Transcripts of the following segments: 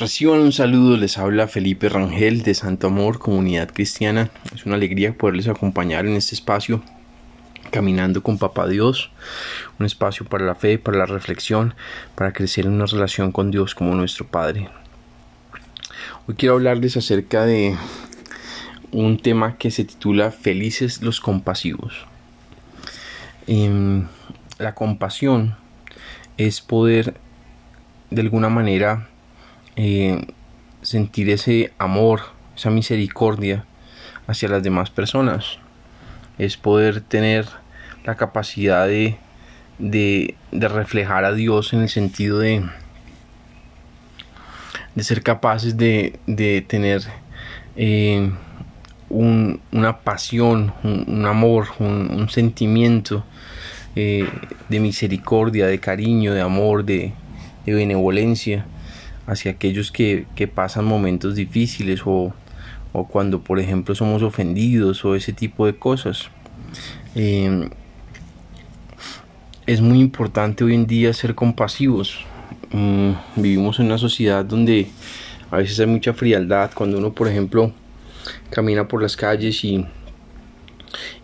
Reciban un saludo, les habla Felipe Rangel de Santo Amor, Comunidad Cristiana. Es una alegría poderles acompañar en este espacio, caminando con Papá Dios, un espacio para la fe, para la reflexión, para crecer en una relación con Dios como nuestro Padre. Hoy quiero hablarles acerca de un tema que se titula Felices los compasivos. Em, la compasión es poder de alguna manera eh, sentir ese amor, esa misericordia hacia las demás personas. Es poder tener la capacidad de, de, reflejar a Dios en el sentido de, de ser capaces de, de tener eh, un, una pasión, un, amor, un, sentimiento eh, de misericordia, de cariño, de amor, de benevolencia hacia aquellos que, pasan momentos difíciles o, cuando por ejemplo somos ofendidos o ese tipo de cosas. Em, es muy importante hoy en día ser compasivos. Mm, vivimos en una sociedad donde a veces hay mucha frialdad. Cuando uno, por ejemplo, camina por las calles y,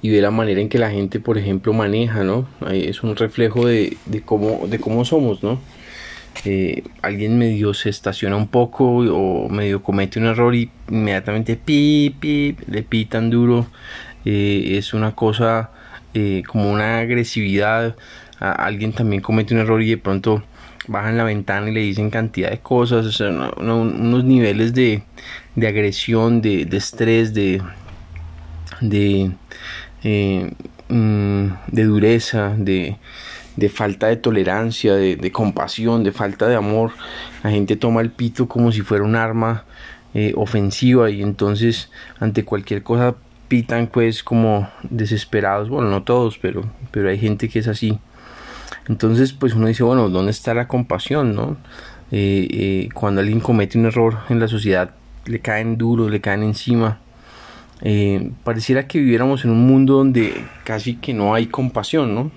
y ve la manera en que la gente, por ejemplo, maneja, ¿no? Es un reflejo de, de, cómo, de cómo somos, ¿no? Alguien medio se estaciona un poco o medio comete un error y inmediatamente pi, pi, le pitan duro. Eh, es una cosa eh, como una agresividad. alguien también comete un error y de pronto bajan la ventana y le dicen cantidad de cosas. unos niveles de, de agresión, de, estrés, de, de, eh, mm, de dureza, de de falta de tolerancia, de, compasión, de falta de amor. La gente toma el pito como si fuera un arma eh, ofensiva y entonces ante cualquier cosa pitan pues como desesperados. Bueno, no todos, pero, pero hay gente que es así. Entonces pues uno dice, bueno, ¿dónde está la compasión? no? Eh, eh, cuando alguien comete un error en la sociedad le caen duros, le caen encima. pareciera que viviéramos en un mundo donde casi que no hay compasión, ¿no?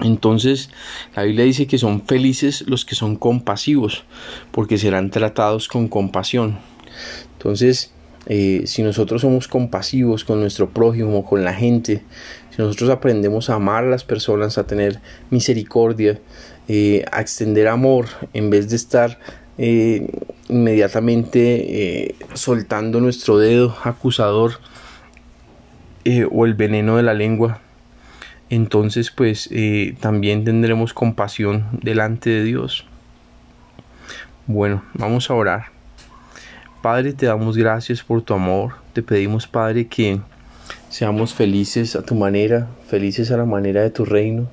Entonces la Biblia dice que son felices los que son compasivos, porque serán tratados con compasión. Entonces, eh, si nosotros somos compasivos con nuestro prójimo, con la gente, si nosotros aprendemos a amar a las personas, a tener misericordia, eh, a extender amor, en vez de estar eh, inmediatamente soltando nuestro dedo acusador o el veneno de la lengua, entonces pues eh, también tendremos compasión delante de Dios. Bueno, vamos a orar. Padre, te damos gracias por tu amor. Te pedimos, Padre, que seamos felices a tu manera, felices a la manera de tu reino.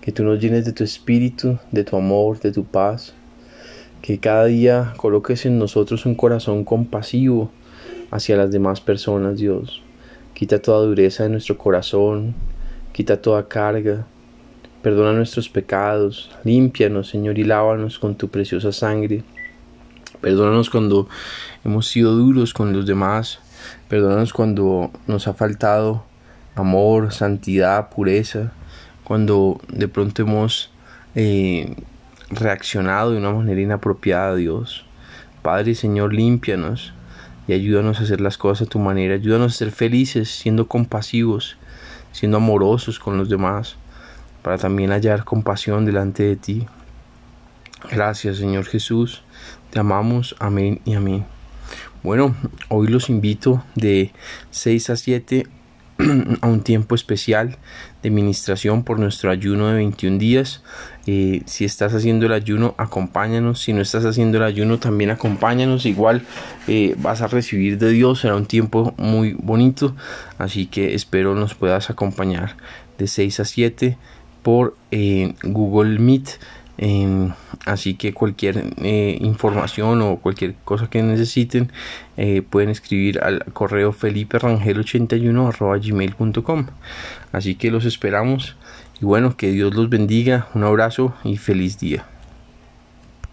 Que tú nos llenes de tu espíritu, de tu amor, de tu paz. Que cada día coloques en nosotros un corazón compasivo hacia las demás personas, Dios. Quita toda dureza de nuestro corazón, quita toda carga, perdona nuestros pecados, límpianos, Señor, y lávanos con tu preciosa sangre. Perdónanos cuando hemos sido duros con los demás, perdónanos cuando nos ha faltado amor, santidad, pureza, cuando de pronto hemos eh, reaccionado de una manera inapropiada a Dios. Padre Señor, límpianos y ayúdanos a hacer las cosas a tu manera, ayúdanos a ser felices, siendo compasivos, siendo amorosos con los demás, para también hallar compasión delante de ti. Gracias Señor Jesús, te amamos, amén y amén. Bueno, hoy los invito de 6 a 7 a un tiempo especial de ministración por nuestro ayuno de 21 días. Eh, si estás haciendo el ayuno, acompáñanos. Si no estás haciendo el ayuno, también acompáñanos. Igual eh, vas a recibir de Dios. Será un tiempo muy bonito. Así que espero nos puedas acompañar de 6 a 7 por eh, Google Meet. Em, así que cualquier eh, información o cualquier cosa que necesiten eh, pueden escribir al correo feliperangel81 gmail.com así que los esperamos. Y bueno que Dios los bendiga. Un abrazo y feliz día